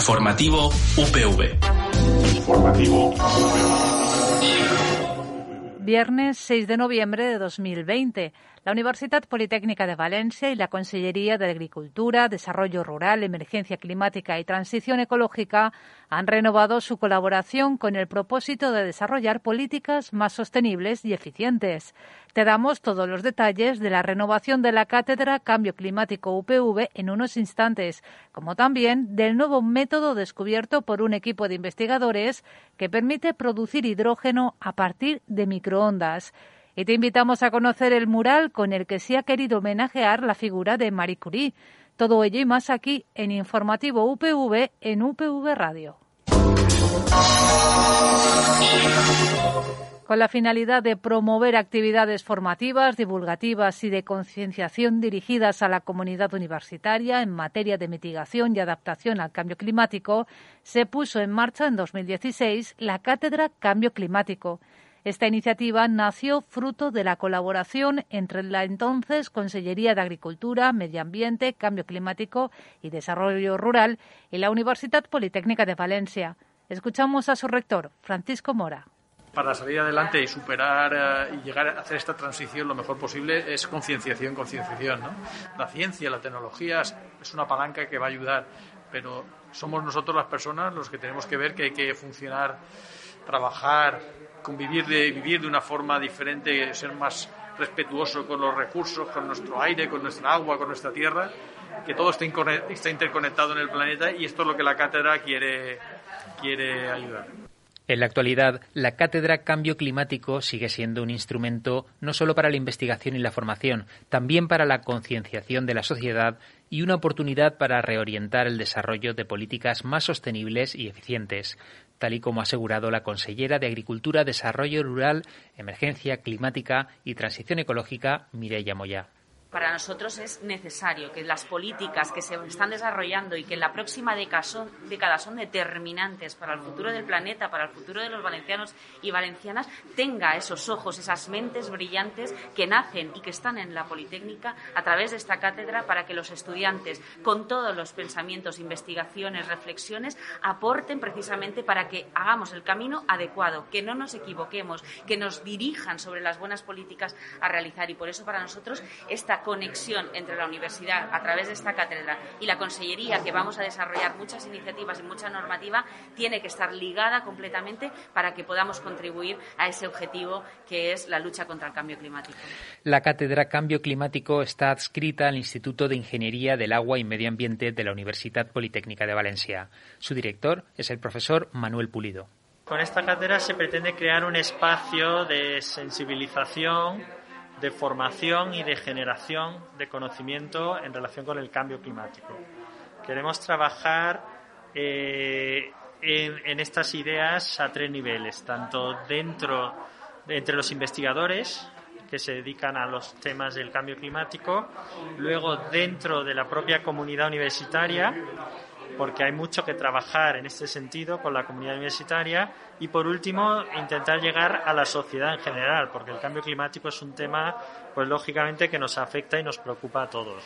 Informativo UPV. Informativo Viernes 6 de noviembre de 2020. La Universidad Politécnica de Valencia y la Consellería de Agricultura, Desarrollo Rural, Emergencia Climática y Transición Ecológica han renovado su colaboración con el propósito de desarrollar políticas más sostenibles y eficientes. Te damos todos los detalles de la renovación de la cátedra Cambio Climático UPV en unos instantes, como también del nuevo método descubierto por un equipo de investigadores que permite producir hidrógeno a partir de microondas y te invitamos a conocer el mural con el que se ha querido homenajear la figura de Marie Curie. Todo ello y más aquí en Informativo UPV en UPV Radio. Con la finalidad de promover actividades formativas, divulgativas y de concienciación dirigidas a la comunidad universitaria en materia de mitigación y adaptación al cambio climático, se puso en marcha en 2016 la Cátedra Cambio Climático esta iniciativa nació fruto de la colaboración entre la entonces Consellería de Agricultura, Medio Ambiente, Cambio Climático y Desarrollo Rural y la Universidad Politécnica de Valencia. Escuchamos a su rector, Francisco Mora para salir adelante y superar eh, y llegar a hacer esta transición lo mejor posible es concienciación, concienciación. La ciencia, la tecnología es una palanca que va a ayudar, pero somos nosotros las personas los que tenemos que ver que hay que funcionar, trabajar, convivir de vivir de una forma diferente, ser más respetuoso con los recursos, con nuestro aire, con nuestra agua, con nuestra tierra, que todo está, interconectado en el planeta y esto es lo que la cátedra quiere, quiere ayudar. En la actualidad, la cátedra Cambio Climático sigue siendo un instrumento no solo para la investigación y la formación, también para la concienciación de la sociedad y una oportunidad para reorientar el desarrollo de políticas más sostenibles y eficientes tal y como ha asegurado la consellera de Agricultura, Desarrollo Rural, Emergencia Climática y Transición Ecológica, Mireia Moya para nosotros es necesario que las políticas que se están desarrollando y que en la próxima década son, determinantes para el futuro del planeta, para el futuro de los valencianos y valencianas, tenga esos ojos, esas mentes brillantes que nacen y que están en la Politécnica a través de esta cátedra para que los estudiantes, con todos los pensamientos, investigaciones, reflexiones, aporten precisamente para que hagamos el camino adecuado, que no nos equivoquemos, que nos dirijan sobre las buenas políticas a realizar. Y por eso para nosotros esta conexión entre la universidad a través de esta cátedra y la consellería, que vamos a desarrollar muchas iniciativas y mucha normativa, tiene que estar ligada completamente para que podamos contribuir a ese objetivo que es la lucha contra el cambio climático. La cátedra Cambio Climático está adscrita al Instituto de Ingeniería del Agua y Medio Ambiente de la Universidad Politécnica de Valencia. Su director es el profesor Manuel Pulido. Con esta cátedra se pretende crear un espacio de sensibilización de formación y de generación de conocimiento en relación con el cambio climático. Queremos trabajar eh, en, estas ideas a tres niveles, tanto dentro, entre los investigadores que se dedican a los temas del cambio climático, luego dentro de la propia comunidad universitaria, porque hay mucho que trabajar en este sentido con la comunidad universitaria y por último intentar llegar a la sociedad en general, porque el cambio climático es un tema, pues lógicamente que nos afecta y nos preocupa a todos.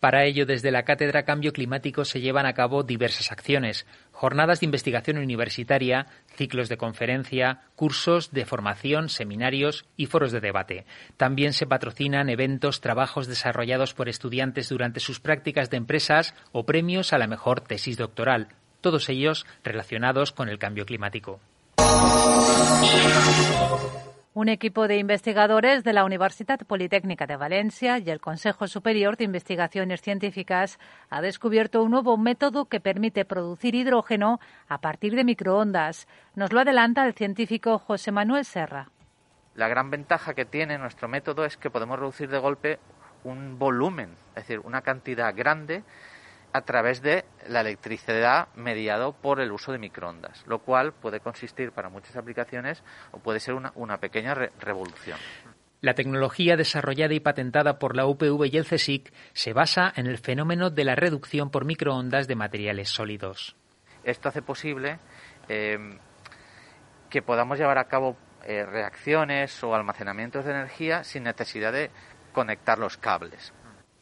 Para ello, desde la Cátedra Cambio Climático se llevan a cabo diversas acciones, jornadas de investigación universitaria, ciclos de conferencia, cursos de formación, seminarios y foros de debate. También se patrocinan eventos, trabajos desarrollados por estudiantes durante sus prácticas de empresas o premios a la mejor tesis doctoral, todos ellos relacionados con el cambio climático. Un equipo de investigadores de la Universidad Politécnica de Valencia y el Consejo Superior de Investigaciones Científicas ha descubierto un nuevo método que permite producir hidrógeno a partir de microondas. Nos lo adelanta el científico José Manuel Serra. La gran ventaja que tiene nuestro método es que podemos reducir de golpe un volumen, es decir, una cantidad grande a través de la electricidad mediado por el uso de microondas, lo cual puede consistir para muchas aplicaciones o puede ser una, pequeña revolución. La tecnología desarrollada y patentada por la UPV y el CSIC se basa en el fenómeno de la reducción por microondas de materiales sólidos. Esto hace posible em, que podamos llevar a cabo eh, reacciones o almacenamientos de energía sin necesidad de conectar los cables.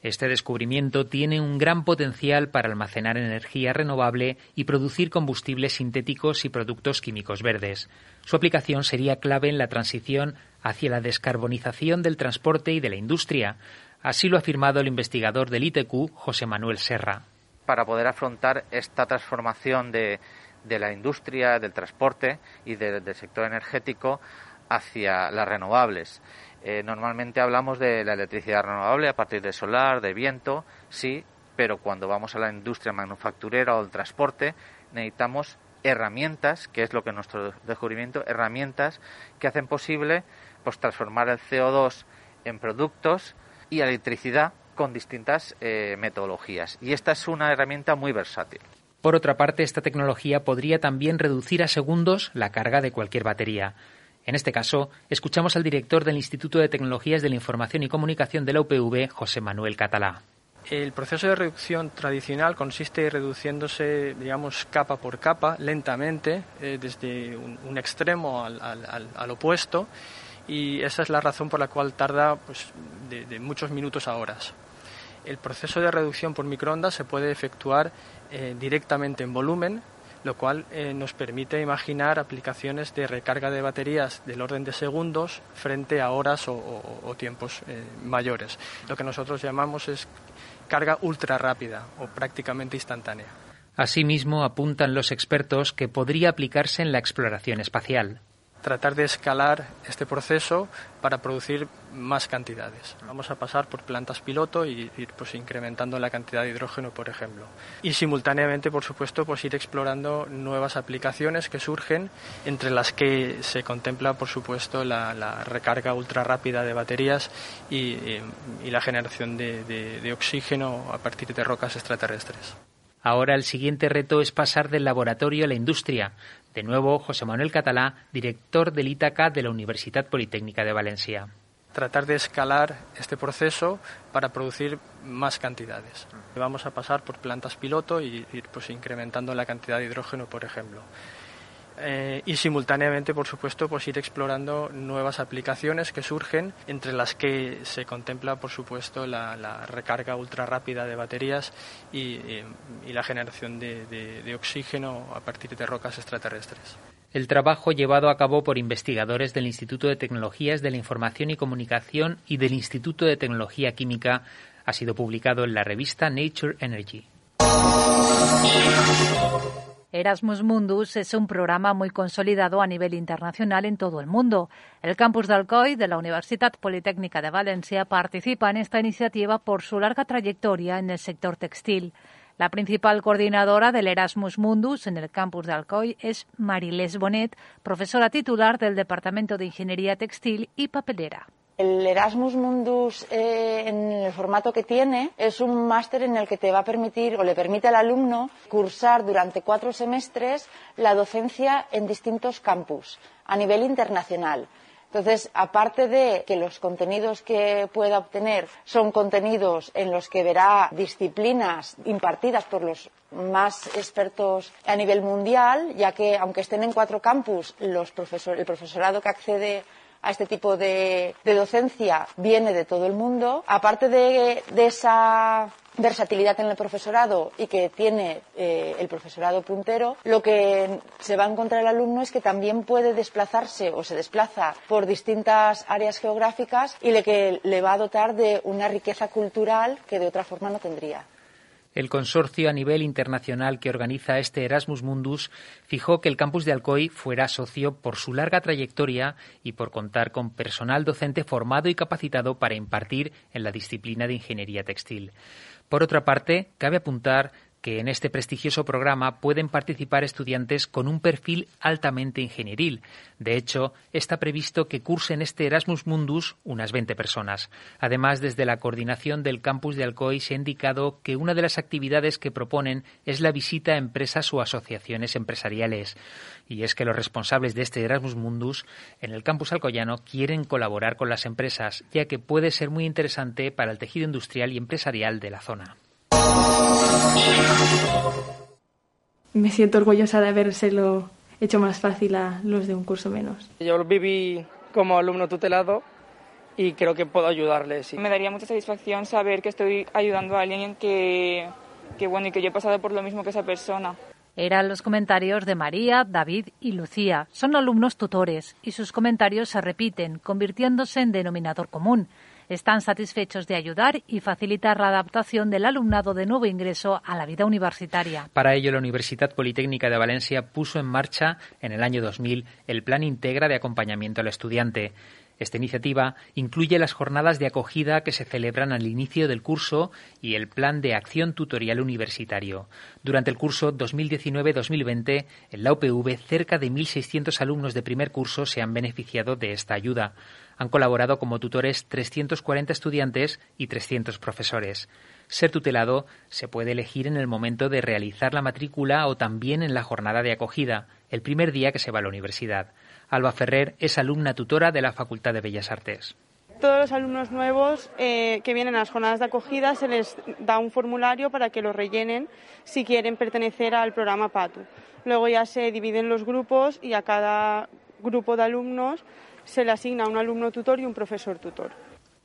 Este descubrimiento tiene un gran potencial para almacenar energía renovable y producir combustibles sintéticos y productos químicos verdes. Su aplicación sería clave en la transición hacia la descarbonización del transporte y de la industria. Así lo ha afirmado el investigador del ITQ, José Manuel Serra. Para poder afrontar esta transformación de, la industria, del transporte y del sector energético hacia las renovables. Eh, normalmente hablamos de la electricidad renovable a partir de solar, de viento, sí, pero cuando vamos a la industria manufacturera o el transporte necesitamos herramientas, que es lo que nuestro descubrimiento, herramientas que hacen posible pues transformar el CO2 en productos y electricidad con distintas eh, metodologías. Y esta es una herramienta muy versátil. Por otra parte, esta tecnología podría también reducir a segundos la carga de cualquier batería. En este caso, escuchamos al director del Instituto de Tecnologías de la Información y Comunicación de la UPV, José Manuel Catalá. El proceso de reducción tradicional consiste reduciéndose, digamos, capa por capa, lentamente, eh, desde un, extremo al, opuesto, y esa es la razón por la cual tarda pues, de, muchos minutos a horas. El proceso de reducción por microondas se puede efectuar eh, directamente en volumen, lo cual eh, nos permite imaginar aplicaciones de recarga de baterías del orden de segundos frente a horas o, tiempos eh, mayores. Lo que nosotros llamamos es carga ultra rápida o prácticamente instantánea. Asimismo, apuntan los expertos que podría aplicarse en la exploración espacial tratar de escalar este proceso para producir más cantidades. Vamos a pasar por plantas piloto y ir pues, incrementando la cantidad de hidrógeno, por ejemplo. Y simultáneamente, por supuesto, pues ir explorando nuevas aplicaciones que surgen, entre las que se contempla, por supuesto, la, recarga ultra rápida de baterías y, la generación de oxígeno a partir de rocas extraterrestres. Ahora el siguiente reto es pasar del laboratorio a la industria. De nuevo, José Manuel Catalá, director del ITACA de la Universidad Politécnica de Valencia. Tratar de escalar este proceso para producir más cantidades. Vamos a pasar por plantas piloto y ir pues, incrementando la cantidad de hidrógeno, por ejemplo. Eh, y simultáneamente, por supuesto, pues ir explorando nuevas aplicaciones que surgen, entre las que se contempla, por supuesto, la, recarga ultra rápida de baterías y, la generación de, oxígeno a partir de rocas extraterrestres. El trabajo llevado a cabo por investigadores del Instituto de Tecnologías de la Información y Comunicación y del Instituto de Tecnología Química ha sido publicado en la revista Nature Energy. Erasmus Mundus es un programa muy consolidado a nivel internacional en todo el mundo. El campus de Alcoy de la Universidad Politécnica de Valencia participa en esta iniciativa por su larga trayectoria en el sector textil. La principal coordinadora del Erasmus Mundus en el campus de Alcoy es Marilés Bonet, profesora titular del Departamento de Ingeniería Textil y Papelera. El Erasmus Mundus, eh, en el formato que tiene, es un máster en el que te va a permitir o le permite al alumno cursar durante cuatro semestres la docencia en distintos campus a nivel internacional. Entonces, aparte de que los contenidos que pueda obtener son contenidos en los que verá disciplinas impartidas por los más expertos a nivel mundial, ya que aunque estén en cuatro campus, el profesorado que accede a este tipo de, docencia viene de todo el mundo. Aparte de, esa versatilidad en el profesorado y que tiene eh, el profesorado puntero, lo que se va a encontrar el alumno es que también puede desplazarse o se desplaza por distintas áreas geográficas y le que le va a dotar de una riqueza cultural que de otra forma no tendría. El consorcio a nivel internacional que organiza este Erasmus Mundus fijó que el campus de Alcoy fuera socio por su larga trayectoria y por contar con personal docente formado y capacitado para impartir en la disciplina de ingeniería textil. Por otra parte, cabe apuntar que en este prestigioso programa pueden participar estudiantes con un perfil altamente ingenieril. De hecho, está previsto que cursen este Erasmus Mundus unas 20 personas. Además, desde la coordinación del campus de Alcoy se ha indicado que una de las actividades que proponen es la visita a empresas o asociaciones empresariales. Y es que los responsables de este Erasmus Mundus en el campus alcoyano quieren colaborar con las empresas, ya que puede ser muy interesante para el tejido industrial y empresarial de la zona. Me siento orgullosa de habérselo hecho más fácil a los de un curso menos. Yo lo viví como alumno tutelado y creo que puedo ayudarles. Me daría mucha satisfacción saber que estoy ayudando a alguien que, que, bueno, y que yo he pasado por lo mismo que esa persona. Eran los comentarios de María, David y Lucía. Son alumnos tutores y sus comentarios se repiten, convirtiéndose en denominador común. Están satisfechos de ayudar y facilitar la adaptación del alumnado de nuevo ingreso a la vida universitaria. Para ello, la Universidad Politécnica de Valencia puso en marcha en el año 2000 el Plan Integra de Acompañamiento al Estudiante. Esta iniciativa incluye las jornadas de acogida que se celebran al inicio del curso y el plan de acción tutorial universitario. Durante el curso 2019-2020, en la UPV, cerca de 1.600 alumnos de primer curso se han beneficiado de esta ayuda. Han colaborado como tutores 340 estudiantes y 300 profesores. Ser tutelado se puede elegir en el momento de realizar la matrícula o también en la jornada de acogida, el primer día que se va a la universidad. Alba Ferrer es alumna tutora de la Facultad de Bellas Artes. Todos los alumnos nuevos eh, que vienen a las jornadas de acogida se les da un formulario para que lo rellenen si quieren pertenecer al programa PATU. Luego ya se dividen los grupos y a cada grupo de alumnos se le asigna un alumno tutor y un profesor tutor.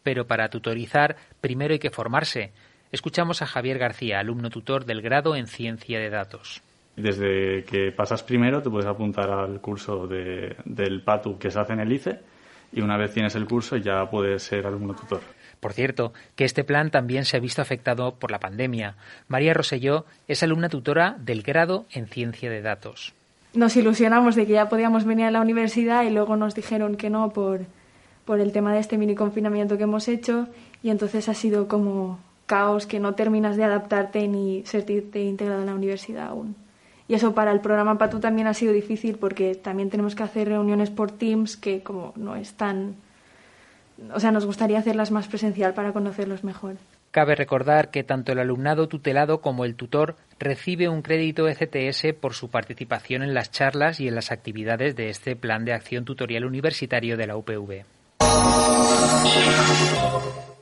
Pero para tutorizar primero hay que formarse. Escuchamos a Javier García, alumno tutor del grado en Ciencia de Datos. Desde que pasas primero te puedes apuntar al curso de, del PATU que se hace en el ICE y una vez tienes el curso ya puedes ser alumno tutor. Por cierto, que este plan también se ha visto afectado por la pandemia. María Roselló es alumna tutora del grado en Ciencia de Datos. Nos ilusionamos de que ya podíamos venir a la universidad y luego nos dijeron que no por, por el tema de este mini confinamiento que hemos hecho y entonces ha sido como caos que no terminas de adaptarte ni sentirte integrado en la universidad aún. Y eso para el programa PATU también ha sido difícil porque también tenemos que hacer reuniones por Teams que como no es tan... O sea, nos gustaría hacerlas más presencial para conocerlos mejor. Cabe recordar que tanto el alumnado tutelado como el tutor recibe un crédito ECTS por su participación en las charlas y en las actividades de este Plan de Acción Tutorial Universitario de la UPV.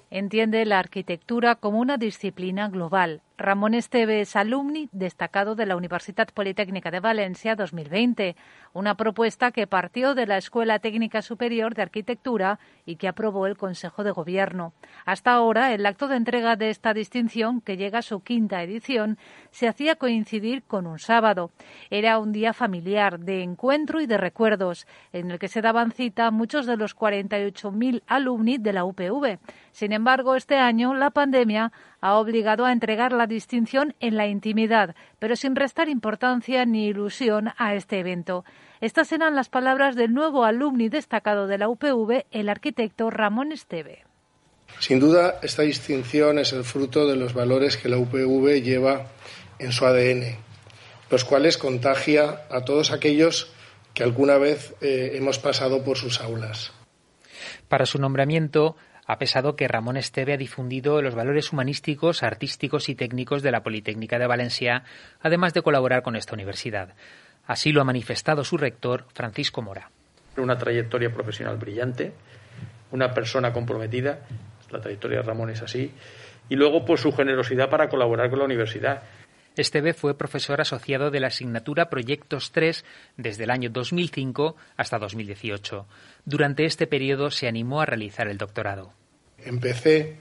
Entiende la arquitectura como una disciplina global. Ramón Esteve es alumni destacado de la Universidad Politécnica de Valencia 2020, una propuesta que partió de la Escuela Técnica Superior de Arquitectura y que aprobó el Consejo de Gobierno. Hasta ahora, el acto de entrega de esta distinción, que llega a su quinta edición, se hacía coincidir con un sábado. Era un día familiar, de encuentro y de recuerdos, en el que se daban cita muchos de los 48.000 alumni de la UPV. Sin embargo, este año la pandemia ha obligado a entregar la distinción en la intimidad, pero sin restar importancia ni ilusión a este evento. Estas eran las palabras del nuevo alumni destacado de la UPV, el arquitecto Ramón Esteve. Sin duda, esta distinción es el fruto de los valores que la UPV lleva en su ADN, los cuales contagia a todos aquellos que alguna vez eh, hemos pasado por sus aulas. Para su nombramiento, ha pesado que Ramón Esteve ha difundido los valores humanísticos, artísticos y técnicos de la Politécnica de Valencia, además de colaborar con esta universidad. Así lo ha manifestado su rector, Francisco Mora. Una trayectoria profesional brillante, una persona comprometida, la trayectoria de Ramón es así, y luego por su generosidad para colaborar con la universidad. Esteve fue profesor asociado de la asignatura Proyectos 3 desde el año 2005 hasta 2018. Durante este periodo se animó a realizar el doctorado. Empecé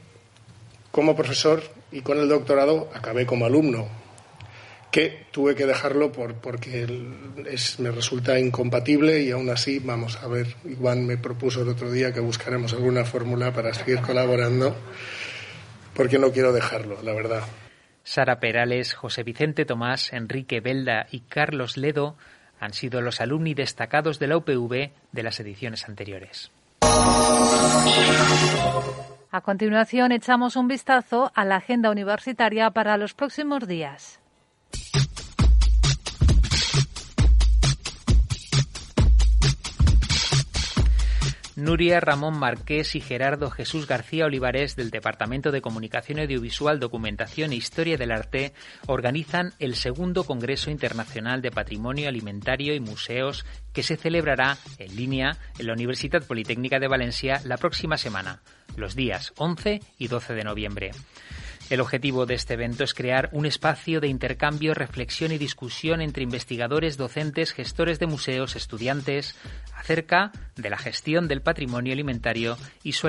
como profesor y con el doctorado acabé como alumno, que tuve que dejarlo por, porque me resulta incompatible y aún así, vamos a ver, Iván me propuso el otro día que buscaremos alguna fórmula para seguir colaborando, porque no quiero dejarlo, la verdad. Sara Perales, José Vicente Tomás, Enrique Belda y Carlos Ledo han sido los alumni destacados de la UPV de las ediciones anteriores. A continuación, echamos un vistazo a la agenda universitaria para los próximos días. Nuria Ramón Marqués y Gerardo Jesús García Olivares del Departamento de Comunicación Audiovisual, Documentación e Historia del Arte organizan el segundo Congreso Internacional de Patrimonio Alimentario y Museos que se celebrará en línea en la Universidad Politécnica de Valencia la próxima semana, los días 11 y 12 de noviembre. El objetivo de este evento es crear un espacio de intercambio, reflexión y discusión entre investigadores, docentes, gestores de museos, estudiantes, acerca de la gestión del patrimonio alimentario y su,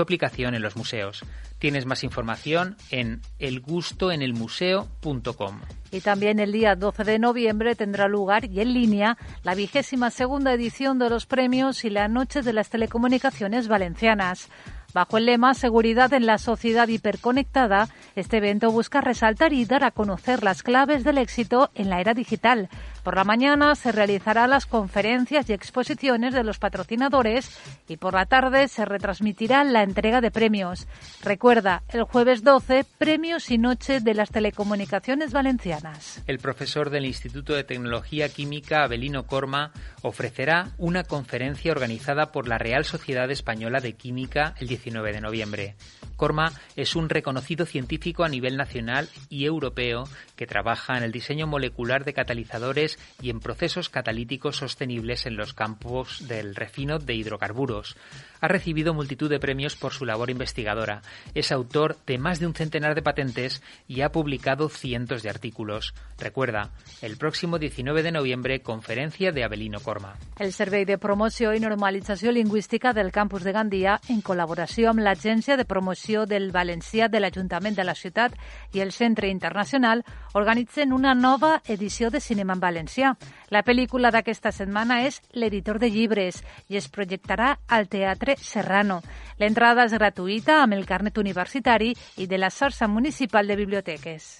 aplicación en los museos. Tienes más información en elgustoenelmuseo.com. Y también el día 12 de noviembre tendrá lugar y en línea la vigésima segunda edición de los premios y la Noche de las Telecomunicaciones Valencianas. Bajo el lema Seguridad en la sociedad hiperconectada, este evento busca resaltar y dar a conocer las claves del éxito en la era digital. Por la mañana se realizarán las conferencias y exposiciones de los patrocinadores y por la tarde se retransmitirá la entrega de premios. Recuerda, el jueves 12, premios y noche de las telecomunicaciones valencianas. El profesor del Instituto de Tecnología Química, Abelino Corma, ofrecerá una conferencia organizada por la Real Sociedad Española de Química el 19 de noviembre. Corma es un reconocido científico a nivel nacional y europeo que trabaja en el diseño molecular de catalizadores y en procesos catalíticos sostenibles en los campos del refino de hidrocarburos. Ha recibido multitud de premios por su labor investigadora. Es autor de más de un centenar de patentes y ha publicado cientos de artículos. Recuerda, el próximo 19 de noviembre, conferencia de Abelino Corma. El Servei de Promoció y Normalització Lingüística del campus de Gandia, en col·laboració amb l'Agència de Promoció del Valencià de l'Ajuntament de la ciutat i el Centre Internacional, organitzen una nova edició de cinema en valencià. La pel·lícula d'aquesta setmana és L'editor de llibres i es projectarà al Teatre Serrano. L'entrada és gratuïta amb el carnet universitari i de la xarxa municipal de biblioteques.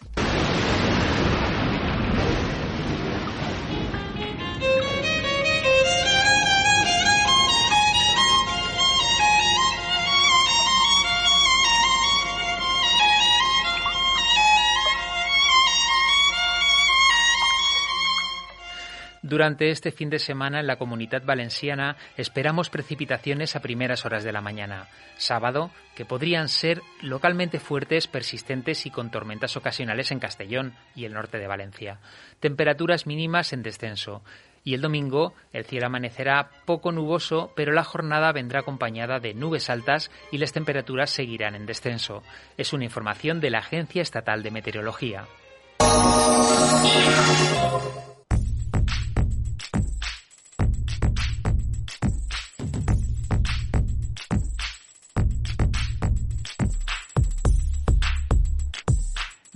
Durante este fin de semana en la comunidad valenciana esperamos precipitaciones a primeras horas de la mañana. Sábado, que podrían ser localmente fuertes, persistentes y con tormentas ocasionales en Castellón y el norte de Valencia. Temperaturas mínimas en descenso. Y el domingo el cielo amanecerá poco nuboso, pero la jornada vendrá acompañada de nubes altas y las temperaturas seguirán en descenso. Es una información de la Agencia Estatal de Meteorología.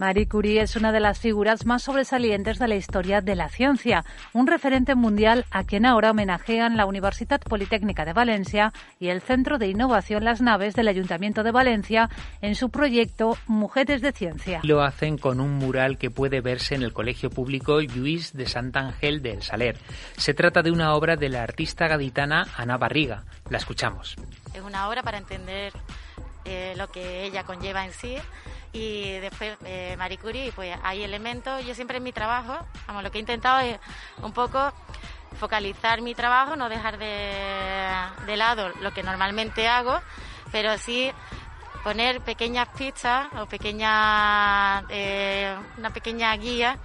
Marie Curie es una de las figuras más sobresalientes de la historia de la ciencia, un referente mundial a quien ahora homenajean la Universidad Politécnica de Valencia y el Centro de Innovación Las Naves del Ayuntamiento de Valencia en su proyecto Mujeres de Ciencia. Lo hacen con un mural que puede verse en el Colegio Público Lluís de Sant Ángel del Saler. Se trata de una obra de la artista gaditana Ana Barriga. La escuchamos. Es una obra para entender eh, lo que ella conlleva en sí y después eh, Marie Curie, pues hay elementos, yo siempre en mi trabajo, vamos, lo que he intentado es un poco focalizar mi trabajo, no dejar de, de lado lo que normalmente hago, pero sí poner pequeñas pistas o pequeñas, eh, una pequeña guía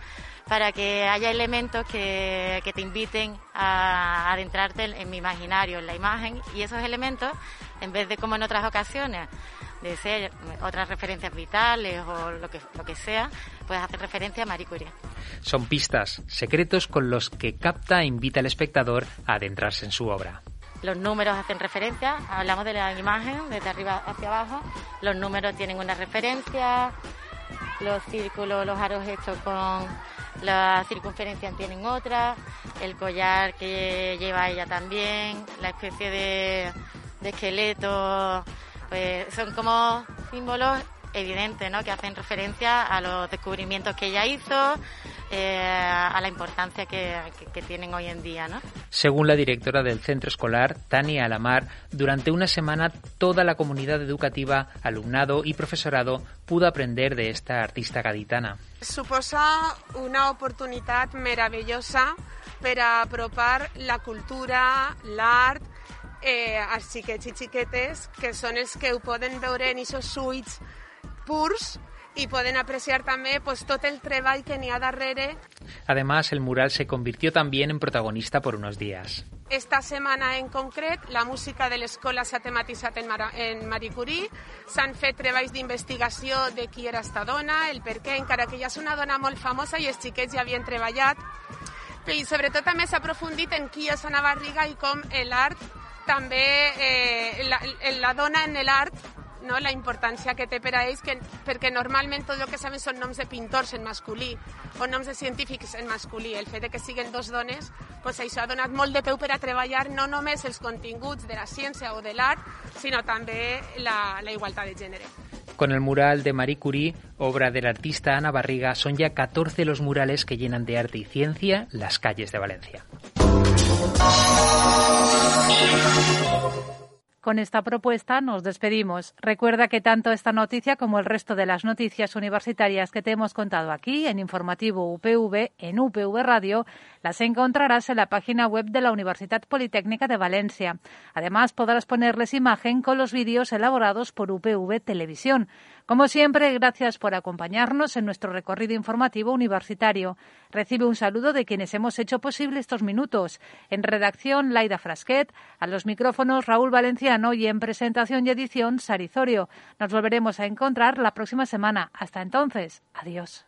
para que haya elementos que, que te inviten a adentrarte en mi imaginario, en la imagen, y esos elementos, en vez de como en otras ocasiones, de ser otras referencias vitales o lo que, lo que sea, puedes hacer referencia a Marie Curie. Son pistas, secretos con los que capta e invita al espectador a adentrarse en su obra. Los números hacen referencia, hablamos de la imagen desde arriba hacia abajo, los números tienen una referencia, los círculos, los aros hechos con la circunferencia tienen otra, el collar que lleva ella también, la especie de, de esqueleto pues son como símbolos evidentes, ¿no? Que hacen referencia a los descubrimientos que ella hizo, eh, a la importancia que, que, que, tienen hoy en día, ¿no? Según la directora del centro escolar, Tania Alamar, durante una semana toda la comunidad educativa, alumnado y profesorado pudo aprender de esta artista gaditana. Suposa una oportunitat meravellosa per a apropar la cultura, l'art, eh, als xiquets i xiquetes, que són els que ho poden veure en aquests ulls purs y pueden apreciar también pues, todo el treball que n'hi ha darrere. Además, el mural se convirtió también en protagonista por unos días. esta setmana en concret la música de l'escola s'ha tematitzat en, Mar en Marie Curie, s'han fet treballs d'investigació de qui era esta dona, el per què, encara que ja és una dona molt famosa i els xiquets ja havien treballat, i sobretot també s'ha aprofundit en qui és Ana Barriga i com l'art també, eh, la, dona en l'art no? la importància que té per a ells, que, perquè normalment tot el que saben són noms de pintors en masculí o noms de científics en masculí. El fet de que siguin dos dones, pues això ha donat molt de peu per a treballar no només els continguts de la ciència o de l'art, sinó també la, la igualtat de gènere. Con el mural de Marie Curie, obra del artista Ana Barriga, son ya 14 los murales que llenan de arte y ciencia las calles de Valencia. Con esta propuesta nos despedimos. Recuerda que tanto esta noticia como el resto de las noticias universitarias que te hemos contado aquí en Informativo UPV, en UPV Radio, las encontrarás en la página web de la Universidad Politécnica de Valencia. Además, podrás ponerles imagen con los vídeos elaborados por UPV Televisión. Como siempre, gracias por acompañarnos en nuestro recorrido informativo universitario. Recibe un saludo de quienes hemos hecho posible estos minutos. En redacción, Laida Frasquet, a los micrófonos Raúl Valenciano y en presentación y edición, Sarizorio. Nos volveremos a encontrar la próxima semana. Hasta entonces, adiós.